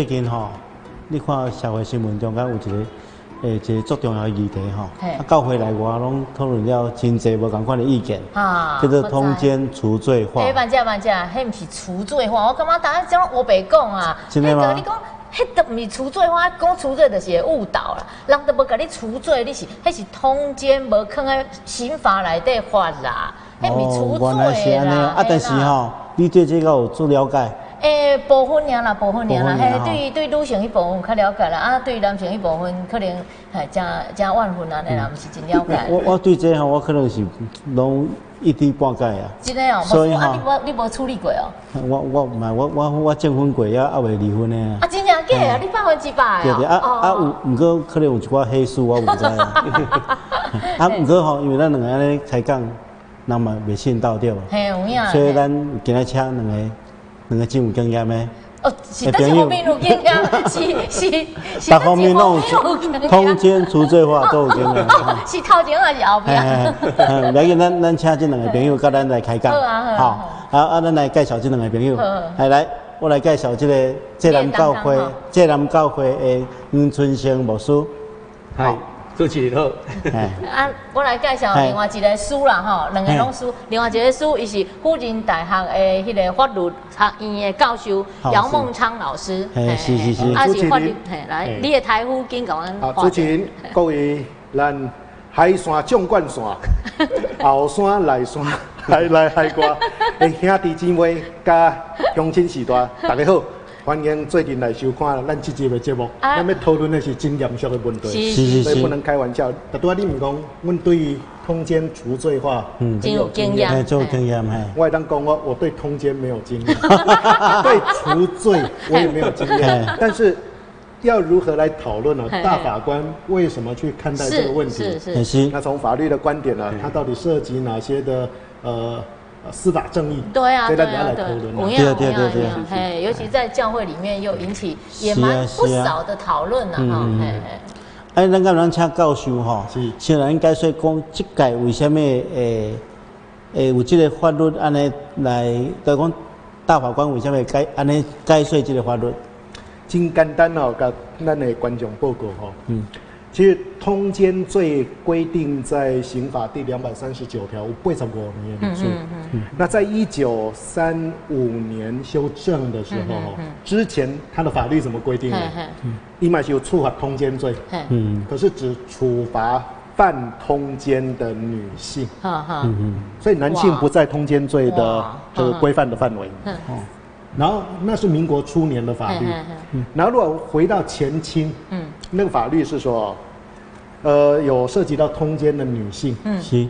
最近吼，你看社会新闻中间有一个诶，一个足重要的议题吼，嘿啊，到回来我拢讨论了真济无共款的意见，啊叫做通奸除罪化哎，。万只万只，迄毋是除罪化，我感觉大家讲我白讲啊，真的吗你讲，迄都毋是除罪化，讲除罪就是会误导啦。人都无甲你除罪，你是迄是通奸，无放在刑法内底罚啦，迄毋是除哦原来是罪啦。安尼啊，但是吼，你对这个有做了解？诶，部分尔啦，部分尔啦，嘿，对对女性迄部分较了解啦，啊，对男性迄部分可能嘿，真真万分安尼啦，毋是真了解。我我对这吼，我可能是拢一知半解啊。真的哦，所以吼你无你无处理过哦？我我唔系我我我结婚过，也还未离婚呢。啊，真正假啊？你百分之百对对啊哦啊有，毋过可能有一寡黑数我毋知啊。啊，毋过吼，因为咱两个安尼开讲，人嘛袂信到对吧？嘿，有影。所以咱今仔请两个两个真有经验的，哦，是倒是方面有经验，是是 是各方面拢有倒是方面有经验通奸除罪化都有经验。哦是头前还是后嘿边？嘿，嘿不要紧，咱咱请这两个朋友，甲咱来开讲。好啊好啊，咱来介绍这两个朋友好好。来来，我来介绍这个浙南教会浙南教会的黄春生牧师。嗨，主持人好。哎，啊，我来介绍另外一个书啦吼，两个拢书，另外一个书伊是辅仁大学的迄个法律学院的教授好姚孟昌老师。是。是是啊主持人是法律，嘿，来，你的台呼紧甲阮好，画一下主持人各位，咱海山纵贯线，后山内山，来来海瓜，诶 兄弟姊妹甲乡亲时代，大家好，欢迎最近来收看咱这集的节目。啊。咱要讨论的是真严肃的问题，是是是是所以不能开玩笑。但拄仔你唔讲，阮对于通奸除罪化嗯真有经验哎，做经验嘿。我也当讲我我对通奸没有经验，对除罪我也没有经验，但是要如何来讨论呢？大法官为什么去看待这个问题？是是是，那从法律的观点呢，它到底涉及哪些的呃呃司法正义？对啊，对啊，对来对对对有样，嘿，尤其在教会里面又引起也蛮不少的讨论呐，哈，哎，咱敢咱请教授吼是，先来解说讲，即届为什么诶诶有即个法律安尼来，就讲大法官为什么解安尼解说即个法律？真简单哦，甲咱的观众报告哈。嗯，其实通奸罪规定在刑法第两百三十九条，有八十五年嗯数。那在一九三五年修正的时候哦，之前它的法律怎么规定呢？一买是有处罚通奸罪，嗯可是只处罚犯通奸的女性，哈哈，嗯所以男性不在通奸罪的哇这个规范的范围。然后那是民国初年的法律。然后如果回到前清，嗯那个法律是说，呃，有涉及到通奸的女性，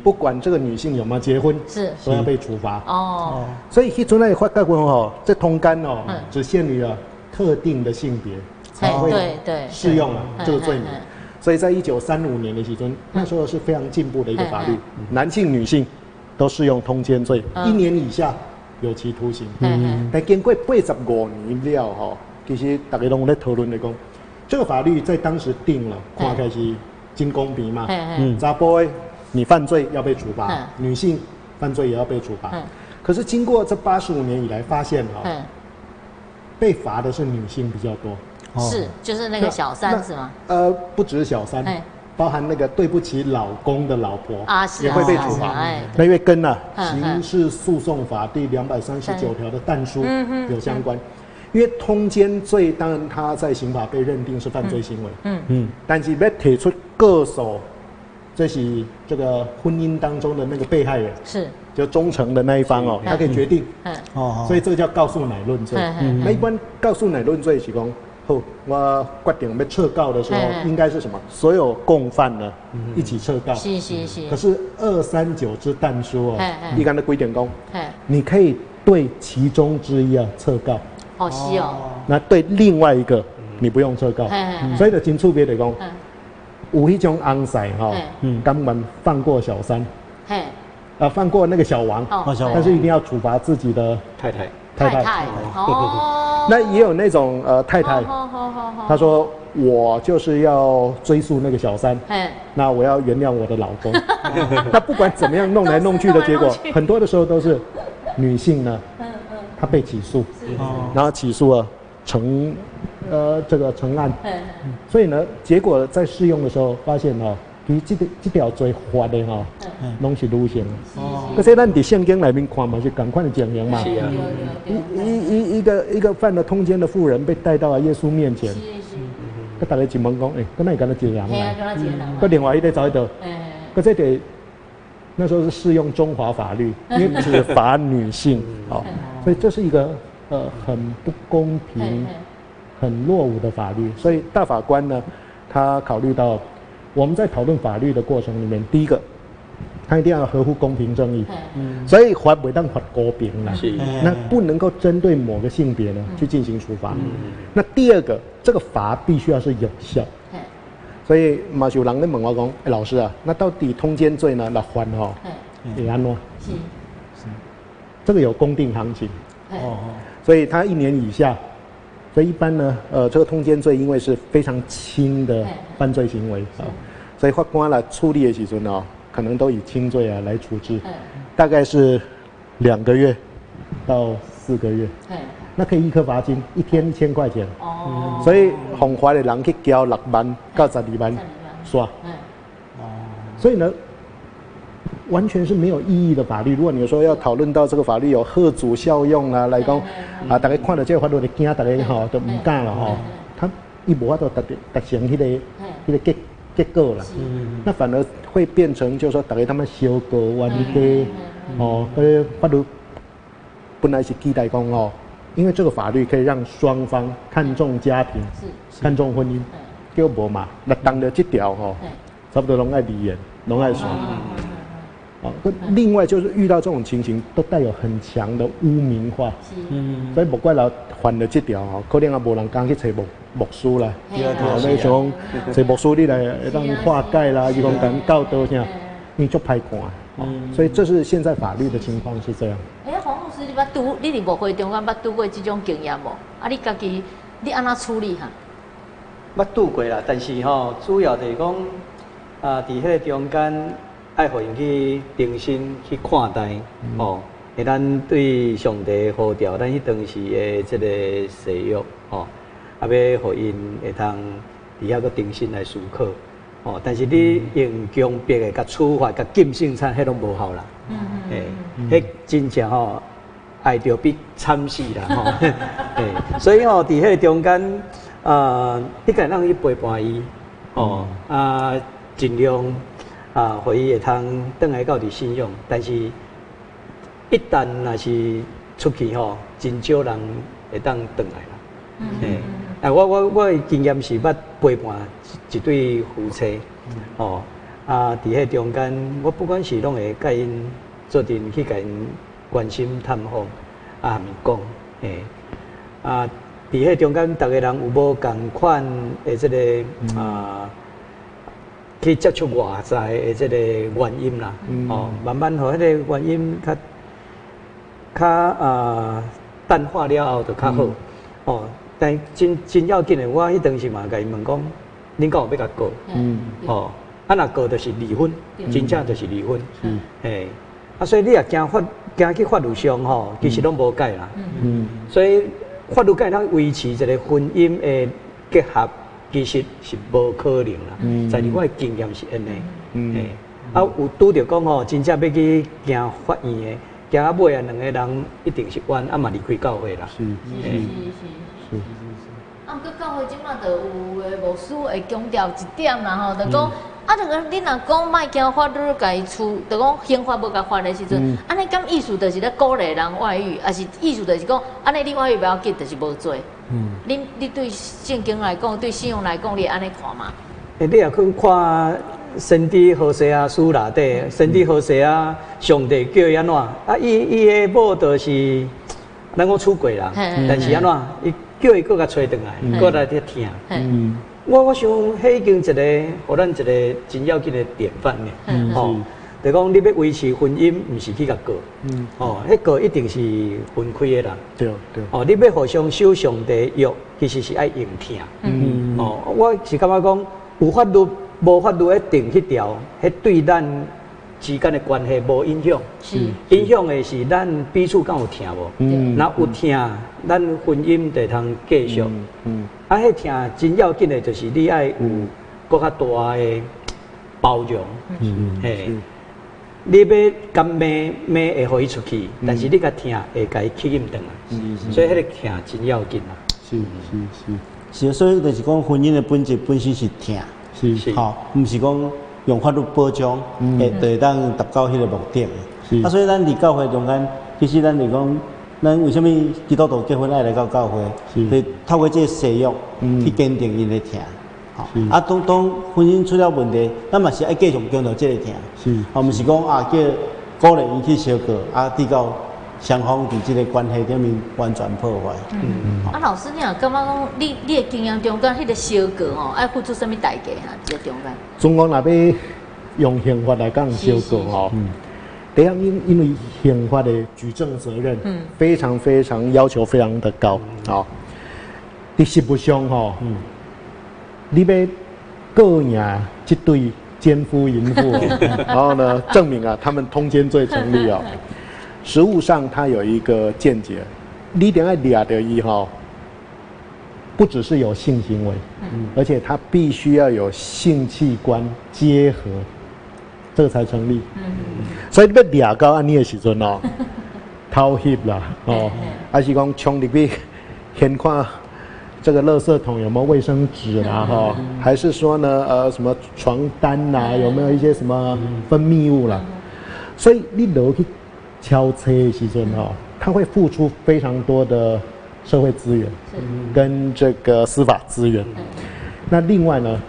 不管这个女性有没有结婚，是。都要被处罚。哦，所以迄阵那法改文哦，这通奸哦嗯，只限于了特定的性别才会对对。适用了这个罪名。所以在一九三五年的时阵，那时候是非常进步的一个法律男性、女性都适用通奸罪，嗯。一年以下有期徒刑。嘿嘿但经过八十五年了吼，其实大家都在讨论的讲，这个法律在当时定了，嗯看开是金公平嘛。嗯查甫的你犯罪要被处罚嗯，女性犯罪也要被处罚嗯。可是经过这八十五年以来，发现哈，嗯，被罚的是女性比较多。哦是，就是那个小三是吗？呃，不只是小三，包含那个对不起老公的老婆啊是啊也会被处罚。那因为跟啊嗯《刑事诉讼法》第两百三十九条的但书嗯嗯有相关。因为通奸罪，当然他在刑法被认定是犯罪行为，嗯。嗯。但是要提出个手，这是这个婚姻当中的那个被害人，是，就忠诚的那一方哦，他可以决定，嗯。哦，所以这个叫告诉乃论罪。嗯嗯那一般告诉乃论罪是讲，后，我决定要撤告的时候应该是什么？所有共犯呢一起撤告。是是是。可，是二三九之但书哦一般的规定讲，你可以对其中之一啊撤告，好是哦，那对另外一个你不用撤告。所以就真触别的讲，嗯，有一种安塞哈嘿，嗯根本放过小三，嘿，啊，放过那个小王，哦小王。但是一定要处罚自己的太太，太太。哦，那也有那种呃太太，好好好好，她说我就是要追溯那个小三，嘿，那我要原谅我的老公。那不管怎么样弄来弄去的结果很多的时候都是女性呢，嗯嗯，她被起诉，哦，然后起诉了成呃这个成案，所以呢，结果在试用的时候发现哦，其这个这条最滑的哈，拢是女性。哦。可是咱伫圣经里面看嘛，是赶快的讲明嘛。是啊。一一一一个一个犯了通奸的妇人被带到了耶稣面前。他大家进门讲，哎，跟那跟他结人嘛。个另外一个找一个。可这得那时候是适用中华法律，因为只罚女性，好，所以这是一个呃很不公平、很落伍的法律。所以大法官呢，他考虑到我们在讨论法律的过程里面，第一个，他一定要合乎公平正义，嗯所以法不当法公平了，那不能够针对某个性别呢去进行处罚。那第二个，这个罚必须要是有效。所以马修郎在问我讲：“哎，老师啊，那到底通奸罪呢？那还哈？也安喏？是是，这个有公定行情哦。所以他一年以下，所以一般呢，呃，这个通奸罪因为是非常轻的犯罪行为啊，所以法官来处理的时候呢，可能都以轻罪啊来处置，大概是两个月到四个月。那可以一颗罚金，一天一千块钱。哦。所以红花的人去交六万到十二万，刷。哦。所以呢，完全是没有意义的法律。如果你说要讨论到这个法律有贺主效用啊，来讲啊，大家看到这个法律的惊，大家吼都唔敢了吼。他一无法度达达成迄个迄个结结果了。嗯。那反而会变成就是说，大家他们修改完一个哦，呃，法律本来是期待讲哦。因为这个法律可以让双方看重家庭，看重婚姻，叫无嘛？那当了这条吼，差不多拢爱离言，拢爱说。哦，另外就是遇到这种情形，都带有很强的污名化。嗯，所以莫怪了犯了这条吼，可能也无人敢去找牧牧师啦。哦，那种找牧师你来当化解啦，伊讲讲告多啥，你就拍看。嗯，所以这是现在法律的情况是这样。哎，黄老师你捌拄，你伫无会中间捌拄过这种经验无？啊，你家己你安怎处理哈？捌拄过啦，但是吼，主要就是讲啊，伫迄个中间爱互因去定心去看待，吼，会咱对上帝呼召，咱迄当时诶即个誓约，吼，啊，要互因会通伫遐个定心来思考，吼，但是你用强迫诶、甲处罚、甲禁性餐，迄拢无效啦，嗯嗯，诶，迄真正吼。爱着比惨死啦吼，诶，所以吼，伫迄个中间，呃，你该让伊陪伴伊，哦，啊，尽量啊，互伊会通倒来到伫信用，但是，一旦若是出去吼，真少人会当倒来啦，诶，啊，我我我经验是捌陪伴一对夫妻，哦，啊，伫迄中间，我不管是拢会甲因做阵去甲因。关心探访，啊，咪讲，诶，啊，伫迄中间，逐个人有无共款诶，即个啊，去接触外在的这个原因啦，哦，慢慢互迄个原因较较啊淡化了后，就较好，哦，但真真要紧的，我迄当时嘛，甲伊问讲，恁敢有要甲告？嗯，哦，啊，若告就是离婚，真正就是离婚，嗯，诶，啊，所以你也惊法。惊去法律上吼，其实拢无解啦。嗯，所以法律界通维持一个婚姻的结合，其实是无可能啦。嗯，在我的经验是安尼。嗯，啊，有拄着讲吼，真正要去行法院的，行啊尾啊，两个人一定是冤，啊嘛离开教会啦。是是是是。啊，毋过教会即马就有诶牧师会强调一点啦吼，就讲。啊，这个你若讲卖惊法律甲伊处，就讲刑法无甲发的时阵，安尼讲意思就是咧鼓励人外遇，啊是意思就是讲，安尼你外遇不要紧，就是无做。嗯，你你对圣经来讲，对信仰来讲，你安尼看吗？诶，你也去看神的何西啊书内底，神的何西啊上帝叫伊安怎？啊，伊伊的某就是咱讲出轨啦，但是安怎？伊叫伊搁甲找回来，搁来伫听。嗯。我我想，迄已经一个，互咱一个真要紧的典范呢。哦，就讲你要维持婚姻，毋是去甲过。嗯。哦，迄个一定是分开的啦。对对。哦，你要互相守上帝约，其实是爱用听。嗯。哦，我是感觉讲，有法律无法律一定迄条，迄对咱之间的关系无影响，是影响的是咱彼此敢有听无？嗯那有听，咱婚姻就通继续。嗯啊，迄听真要紧的，就是你爱有搁较大的包容。嗯嘿，你要甲骂骂会互伊出去，但是你甲听会甲伊吸引转来。所以迄个听真要紧啊。是是是，所以就是讲婚姻的本质本身是听，是是吼，毋是讲用法律保障，会会当达到迄个目的是。啊，所以咱伫教会中间，其实咱就讲，咱为什么基督徒结婚爱来到教会？是是透过这个誓去坚定因的听。啊，当当婚姻出了问题，咱嘛是爱继续强调这个听。是啊，毋是讲啊叫鼓励伊去小过，啊，直到双方伫即个关系顶面完全破坏。嗯嗯。啊，老师，你若感觉讲，你你的经验中间，迄个小过吼，爱付出什么代价啊？这个中间。中国若要用刑法来讲修改吼，第一因因为刑法的举证责任嗯非常非常要求非常的高，好，伫实务上吼，你要告赢这对奸夫淫妇哦，然后呢证明啊他们通奸罪成立哦，实物上他有一个见解，你一定要掠到伊吼。不只是有性行为，而且他必须要有性器官结合，这个才成立。所以你要掠到安尼的时阵哦，偷翕啦，哦，还是讲冲入去先看这个垃圾桶有没有卫生纸啦，哈，还是说呢，呃，什么床单啦，有没有一些什么分泌物啦？所以你落去敲车的时阵哦，他会付出非常多的社会资源。跟这个司法资源。那另外呢，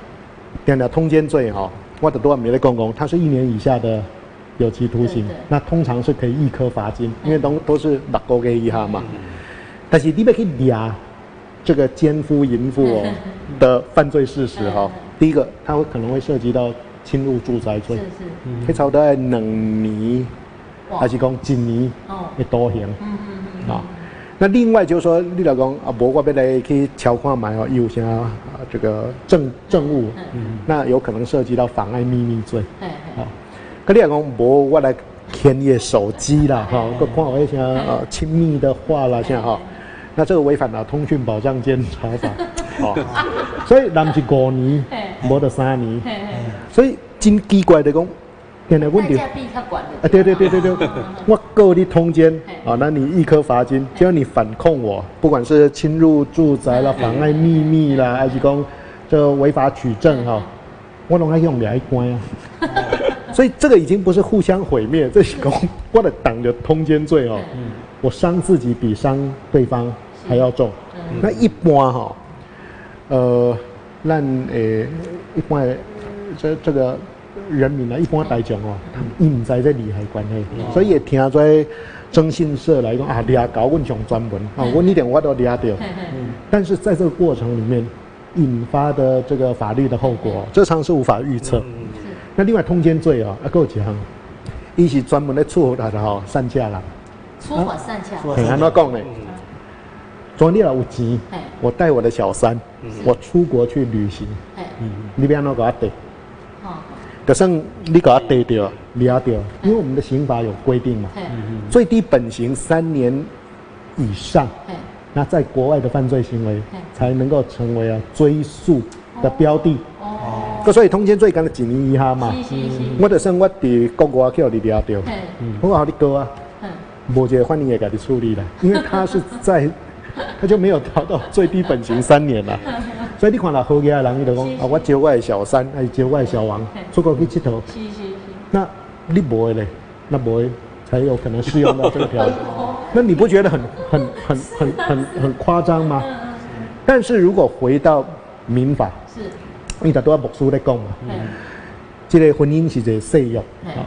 讲到通奸罪哈、我的多没在讲讲，它是一年以下的有期徒刑。那通常是可以一颗罚金，因为都都是六个月以下嘛。但是你要去抓这个奸夫淫妇哦 的犯罪事实哈、第一个，它会可能会涉及到侵入住宅罪是，是。可以超到两年，哇还是讲一年哦。的多刑。嗯嗯嗯。啊。那另外就是说，你老讲啊，无我要来去敲看买哦，有啥啊这个证证物，那有可能涉及到妨碍秘密罪啊。可你老讲无我来填你的手机啦，哈，个看我一些呃亲密的话啦，这样哈，那这个违反了通讯保障监察法，哦，所以咱是五年，无得三年，嘿嘿。所以真奇怪的讲，现在问题。啊，对对对对对，我告你通奸啊，那你一颗罚金，只要你反控我，不管是侵入住宅啦、妨碍秘密啦，还是讲这违法取证哈，我拢爱用两关啊。所以这个已经不是互相毁灭，这是讲我的党的通奸罪哦，我伤自己比伤对方还要重。那一般哈，呃，让诶一般的这这个人民呢，一般来讲哦，伊唔知这利害关系，所以也听在征信社来讲啊，掠搞阮上专门啊，问一点我都掠到。但是在这个过程里面引发的这个法律的后果，这常是无法预测。那另外通奸罪啊，啊，够几项，伊是专门在处罚的哈，散架啦。出款散洽。很安怎讲呢？昨天有钱嘿，我带我的小三，我出国去旅行，嘿。你要安怎给我逮？哦。就算你给他逮掉、抓掉，因为我们的刑法有规定嘛，最低本刑三年以上，那在国外的犯罪行为嗯才能够成为啊追诉的标的。哦。所以通奸罪干了几年以下嘛。我就算我伫国外叫你抓掉，我好你告啊，嗯。无一个犯人会给你处理了，因为他是在，他就没有达到最低本刑三年了。所以你看到好嘢的人，伊就讲啊，我招我的小三，还是招我的小王 出国去佚佗。是是是。那你不会嘞，那不会才有可能适用到这个条件。那你不觉得很很很很很很夸张吗？但是如果回到民法，是。你大多牧师在讲嘛，嘿。这个婚姻是一个誓约，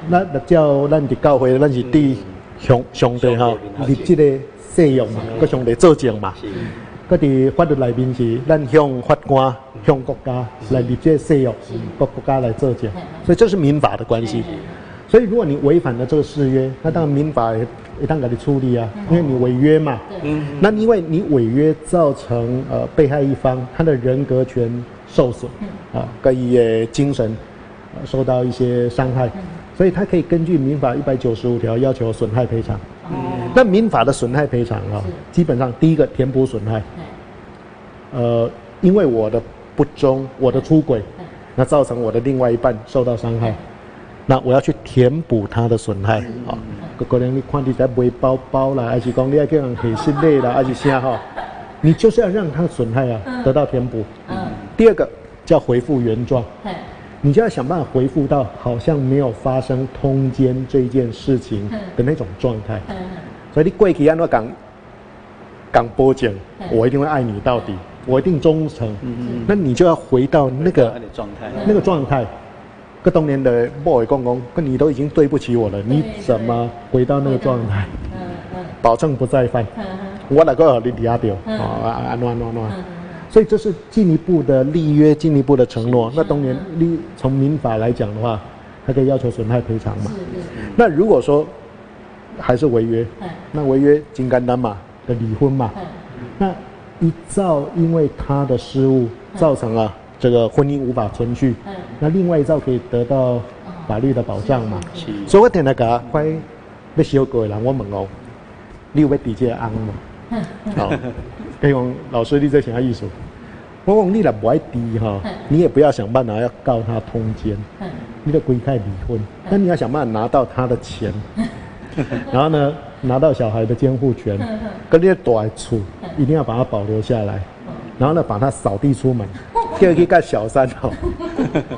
那那叫咱伫教会，咱是对上上帝哈立这个誓约嘛，佮上帝作证嘛。是，佮伫法律内面是咱向法官、向国家来立这个誓约，国国家来作证，所以这是民法的关系。所以如果你违反了这个誓约，那当然民法也也当给你处理啊，因为你违约嘛。嗯。那因为你违约造成呃被害一方他的人格权受损，啊，跟伊的精神、呃、受到一些伤害，所以他可以根据民法一百九十五条要求损害赔偿。那民法的损害赔偿啊，基本上第一个填补损害。呃，因为我的不忠，我的出轨，那造成我的另外一半受到伤害，那我要去填补他的损害啊。可能你看你在买包包啦，还是讲你要给人很心累啦，还是啥哈？你就是要让他损害啊得到填补。第二个叫回复原状。你就要想办法回复到好像没有发生通奸这件事情的那种状态，所以你跪起安怎讲讲波讲，我一定会爱你到底，我一定忠诚，那你就要回到那个状态，那个状态。个当年的 boy 公公，跟你都已经对不起我了，你怎么回到那个状态？保证不再犯。我那个你底下掉，啊啊暖暖暖。所以这是进一步的立约，进一步的承诺。那当年立从民法来讲的话，他可以要求损害赔偿嘛？那如果说还是违约，那违约金干单嘛的离婚嘛？那一造因为他的失误造成了这个婚姻无法存续，那另外一造可以得到法律的保障嘛？所以我听那个快要修改人，我问哦，你有要直接安吗？好。可以讲老师，你在想要艺术。我讲你若不爱低哈，你也不要想办法要告他通奸，你得公开离婚。但你要想办法拿到他的钱，然后呢，拿到小孩的监护权，跟那些短处一定要把它保留下来。然后呢，把他扫地出门，第二去干小三哈，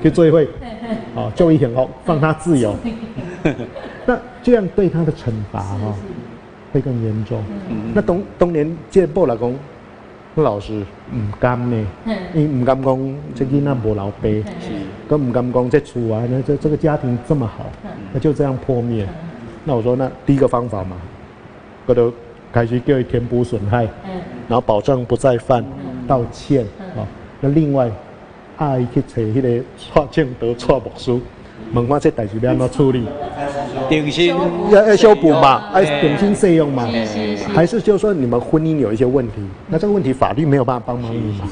去追会，好就一天哦放他自由。那这样对他的惩罚哈会更严重。那当当年这报来讲。老师唔甘呢，伊唔甘讲这囡仔无老爸，更唔甘讲这厝啊，那这这个家庭这么好，那就这样破灭。那我说，那第一个方法嘛，我都开始叫伊填补损害，然后保证不再犯，道歉啊。那另外，爱去找迄个错证得错牧师，问我这代志要安怎处理。定心要要修补嘛？哎，定心适用嘛？还是就是说你们婚姻有一些问题？那这个问题法律没有办法帮忙你嘛？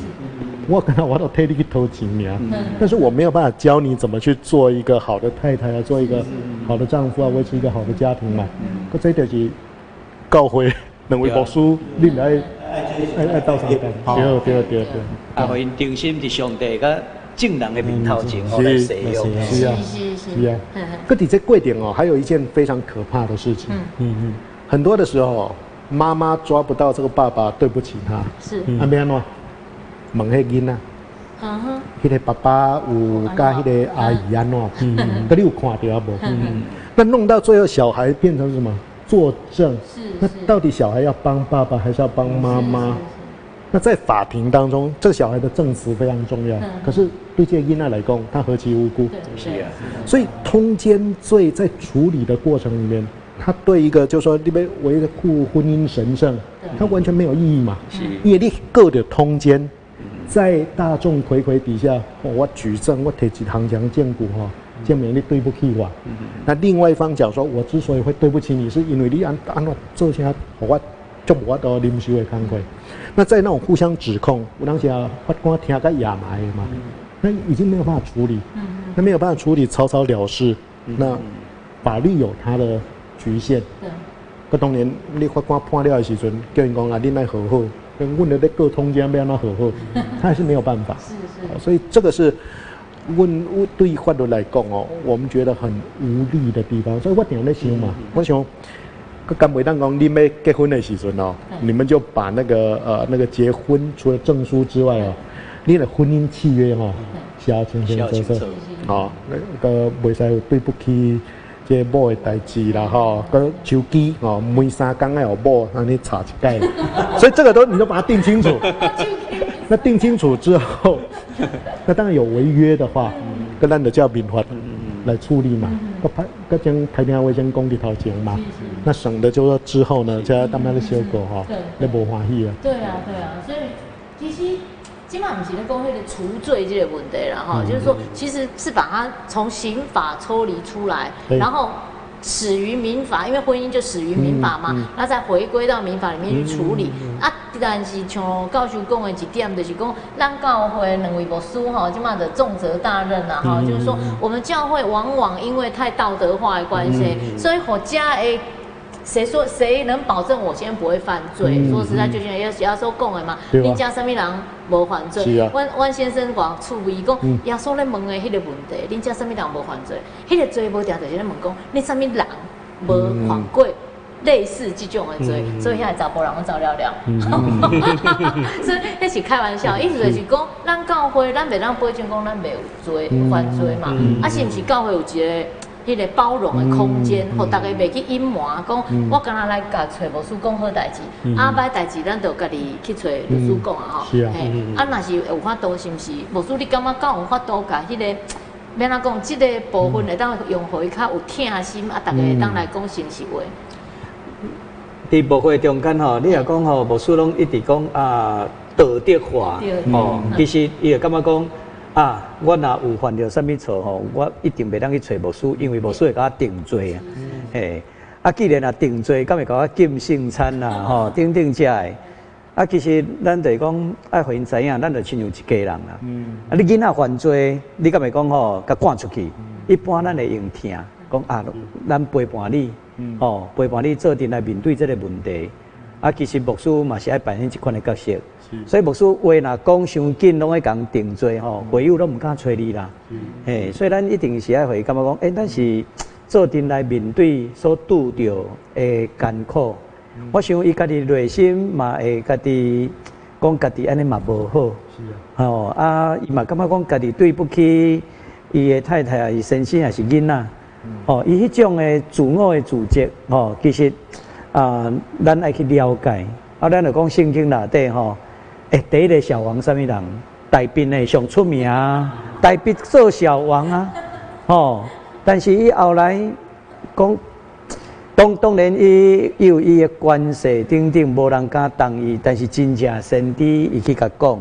我可能我都替你去偷情啊，但是我没有办法教你怎么去做一个好的太太啊，做一个好的丈夫啊，维持一个好的家庭嘛。可这就是教会两位牧师，你来爱爱爱到上边，对对对对。啊，互因定心是上帝个。正人的面头前哦来使用，是啊，是啊。个底这贵点哦，还有一件非常可怕的事情。嗯嗯，很多的时候，妈妈抓不到这个爸爸，对不起他。是。阿边喏？问迄囡仔。嗯哼。迄个爸爸有加迄个阿姨安喏？嗯嗯。你有看到不？嗯嗯。那弄到最后，小孩变成什么？作证。是。那到底小孩要帮爸爸，还是要帮妈妈？那在法庭当中，这个小孩的证词非常重要。可是对这个婴儿来讲，他何其无辜。是啊。所以通奸罪在处理的过程里面，他对一个就是说你边维护婚姻神圣，他完全没有意义嘛。是。因为你个的通奸，在大众睽睽底下，我举证，我提起堂墙见骨哈，证明你对不起我。那另外一方讲说，我之所以会对不起你，是因为你按按我做些我。就我到临时的工会，那在那种互相指控，我当时啊法官听个哑埋嘛，那已经没有办法处理，那没有办法处理，草草了事。那法律有它的局限。对。个当年你法官判了的时阵，叫人讲啊，你来和好，跟问的那个通间要那和好，他还是没有办法。是是。所以这个是问对于法律来讲哦，我们觉得很无力的地方。所以我点在想嘛，我想。个干伟当讲，你们结婚的时阵哦，你们就把那个呃那个结婚除了证书之外哦，你的婚姻契约哈，写清清楚楚，哦，那个袂使有对不起这某的代志啦哈，个手机哦，每三工要有某，让你查一盖，所以这个都你都把它 定清楚。那定清楚之后，那当然有违约的话，跟咱的叫民法来处理嘛。个拍个将太平卫生工地头前嘛，那省的就说之后呢，再慢慢的小狗哈，那无欢喜啊。对啊，对啊，所以其实今晚不是在讲那个除罪这个问题了哈，就是说其实是把它从刑法抽离出来，然后始于民法，因为婚姻就始于民法嘛，那再回归到民法里面去处理。啊，但是像教授讲的一点，就是讲咱教会两位牧师吼，即嘛的重责大任呐哈，就是说我们教会往往因为太道德化的关系，所以和家诶。谁说谁能保证我今天不会犯罪？说实在，就像要要说讲的嘛，你家什么人无犯罪？万万先生讲处理讲，耶稣咧问的迄个问题，你家什么人无犯罪？迄个罪无定就是咧问讲，你什么人无犯过类似这种的罪？所以现在查甫人我找了了，所以那是开玩笑，意思就是讲，咱教会咱袂当保证讲咱没有罪犯罪嘛？啊，是毋是教会有一个？迄个包容的空间，互大家袂去隐瞒，讲我刚若来甲找无事讲好代志，啊歹代志咱就家己去找律师讲啊吼。是啊，啊若是有法度，是毋是？无事你感觉敢有法度甲迄个，免哪讲，即个部分会当用互伊较有疼心，啊，逐个会当来讲真实话。伫部会中间吼，你若讲吼，无事拢一直讲啊道德化，吼，其实伊会感觉讲。啊，我若有犯着什物错吼，我一定袂当去找牧师，因为牧师会甲我定罪啊。嘿，啊，既然啊定罪，敢会甲我禁圣餐啦，吼，等等遮的。啊，其实咱就讲爱互因知影，咱就亲像一家人啦。啊，你囡仔犯罪，你敢会讲吼，甲赶出去？一般咱会用听，讲啊，咱陪伴你，吼，陪伴你做阵来面对即个问题。啊，其实牧师嘛是爱扮演一款的角色。所以牧师话若讲伤紧，拢会讲定罪吼，会友拢毋敢找你啦。嘿，所以咱一定是爱会感觉讲，诶，咱是做阵来面对所拄着的艰苦。我想伊家己内心嘛会家己讲家己安尼嘛无好。是啊。吼啊，伊嘛感觉讲家己对不起伊的太太啊，伊先生也是囡仔。哦，伊迄种的自我的自责，吼，其实啊，咱爱去了解。啊，咱就讲圣经内底吼。诶第一个小王什么人？大兵诶上出名啊！大兵做小王啊，吼！但是伊后来讲，当当然伊有伊诶关系，顶顶无人敢同意。但是真正先知伊去甲讲，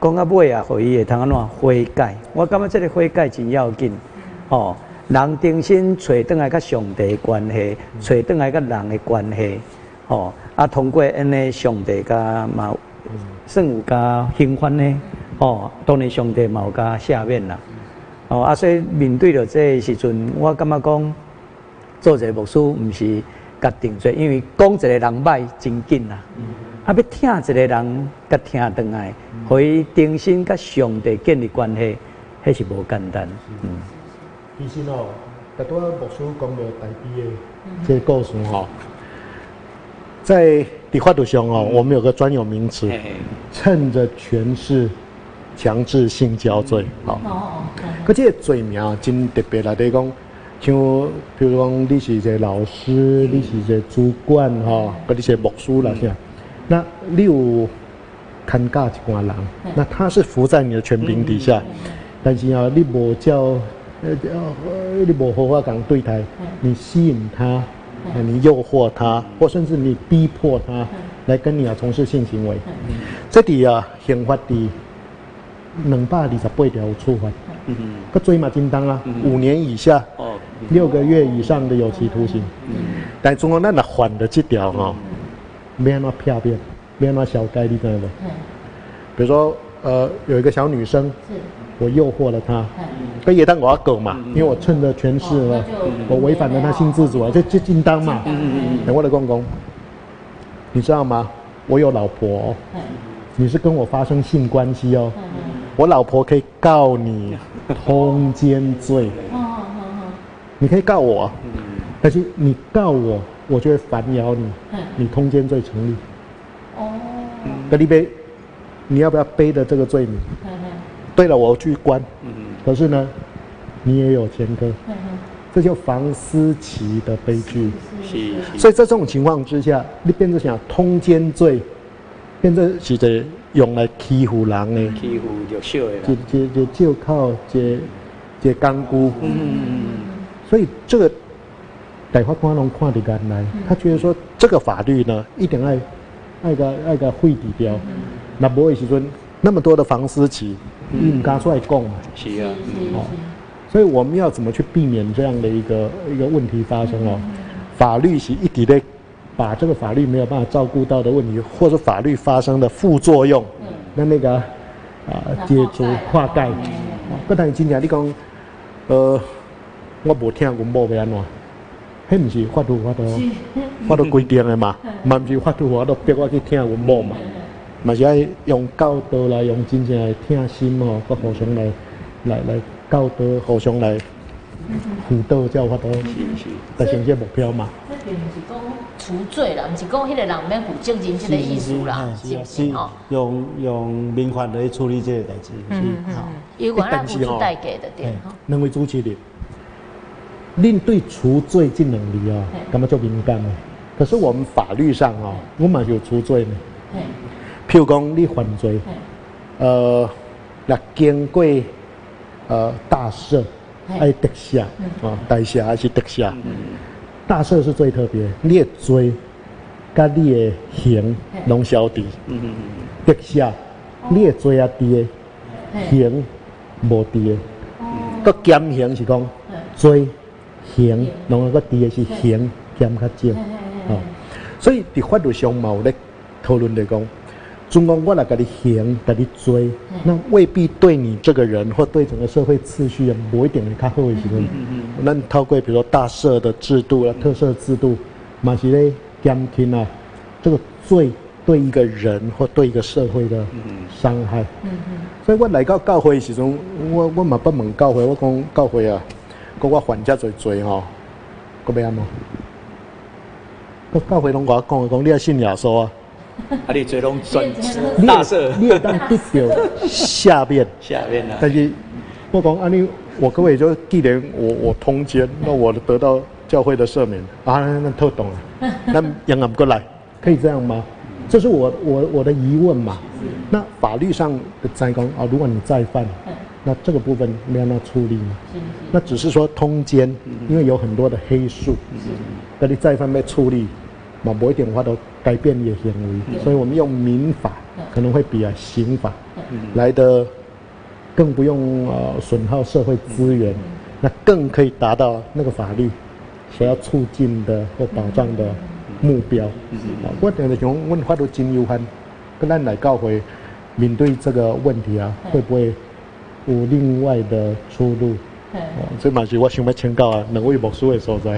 讲到尾啊，互伊会通安怎悔改？我感觉这个悔改真要紧，吼！人重新找倒来甲上帝关系，找倒来甲人的关系，吼！啊，通过安尼上帝甲嘛。算有加兴奋呢，哦，当然上帝嘛有加下面啦，哦，啊，所以面对着这时阵，我感觉讲做一个牧师，毋是甲定罪，因为讲一个人歹真紧啦，啊，要听一个人甲听倒来，互伊重新甲上帝建立关系，迄是无简单。嗯，其实哦，大多牧师讲着大悲的这故事哦，在。在法度上哦，我们有个专有名词，趁着权势强制性交罪，好。哦哦。这个罪名真特别来，底讲，像比如讲，你是一个老师，你是一个主管哈，或者是牧师啦，是那你有看教一寡人，那他是服在你的权柄底下，但是啊，你无叫呃呃，你无好法讲对待，你吸引他。你诱惑他，或甚至你逼迫他来跟你啊从事性行为，这里啊刑法的两百二十八条处罚，个罪嘛金当啊，五年以下，六个月以上的有期徒刑。但中国那那缓的这条哈，没那么漂亮，没那么小概率的。比如说呃有一个小女生。我诱惑了他，可也当我要狗嘛，因为我趁着权势了，我违反了他性自主啊，这这应当嘛。等我的公公，你知道吗？我有老婆，你是跟我发生性关系哦，我老婆可以告你通奸罪。你可以告我，但是你告我，我就会反咬你，你通奸罪成立。哦，格里贝，你要不要背的这个罪名？对了，我去关。嗯可是呢，你也有前科。嗯这就房思琪的悲剧。是。所以在这种情况之下，你变成想通奸罪，变成是在用来欺负人的。欺负就少的。就就就靠这这干姑。嗯嗯嗯。所以这个大法官拢看得干来，他觉得说这个法律呢，一定爱爱个爱个废抵掉。那不会时阵那么多的房思琪。嗯，刚出来讲嘛，是啊，哦，所以我们要怎么去避免这样的一个一个问题发生哦？法律是一直的把这个法律没有办法照顾到的问题，或者法律发生的副作用，那那个啊解除化解。不但今天你讲，呃，我无听阮某要安怎？迄毋是法律法度，法律规定的嘛，嘛毋是法律法度逼我去听阮某嘛，嘛是爱用教导来，用真正的听心哦，佮互相来来来教导，互相来辅导，才有法度达成这目标嘛。这并毋是讲除罪啦，毋是讲迄个人免负责任这个意思啦，是不是哦？用用民法来处理这个代志，是好。有关咱付出代价的点哈。两位主持人。恁对除罪这能力啊，干嘛叫敏感呢？可是我们法律上哦，我们有除罪呢。譬如讲你犯罪，呃，那经过呃大赦，还特赦啊，大赦还是特赦？大赦是最特别，你的罪，跟你的刑拢消除。特赦，你的罪啊低，刑无低。个减刑是讲罪。刑，然后个第二是刑减较少，哦，所以伫法律上嘛有咧讨论来讲，总共我来甲你刑，甲你追，那未必对你这个人或对整个社会秩序啊，无一点的较好的时阵，那透过比如说大赦的制度啊、特赦制度，嘛是咧减轻啊这个罪对一个人或对一个社会的伤害。所以我来到教会的时阵，我我嘛不问教会，我讲教会啊。讲我犯遮侪罪吼，个要安怎？个教会拢我讲讲，你要信耶稣啊！啊，你最拢转大赦，你也当得到下面下面啊！但是我讲安尼，我各位就既然我我通奸，那我得到教会的赦免啊，那透懂了。那杨俺过来，可以这样吗？这是我我我的疑问嘛？那法律上的再工啊，如果你再犯。那这个部分没有那处理嘛？那只是说通奸，因为有很多的黑数，那你再犯被处理，嘛不一定话都改变你的行为，所以我们用民法可能会比啊刑法来的更不用呃损耗社会资源，那更可以达到那个法律所要促进的或保障的目标。啊，我等的从问法都真有限，跟咱来教会面对这个问题啊，会不会？有另外的出路，哦，这嘛是我想要请教啊，两位牧师的所在。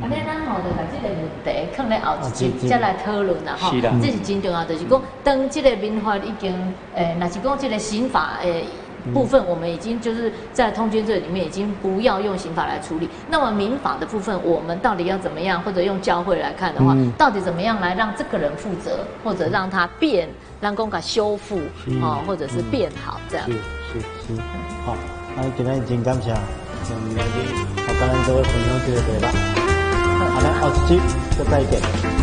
安尼咱吼就把这个问题放在后一集再来讨论啦，吼，这是真重要，就是讲当这个民法已经，诶，那是讲这个刑法诶部分，我们已经就是在通奸罪里面已经不要用刑法来处理。那么民法的部分，我们到底要怎么样，或者用教会来看的话，到底怎么样来让这个人负责，或者让他变，让公卡修复，哦，或者是变好这样。是是是，好，那今天真感谢，嗯，来去，我跟咱各位朋友这个对吧？好，来，后期再大一点。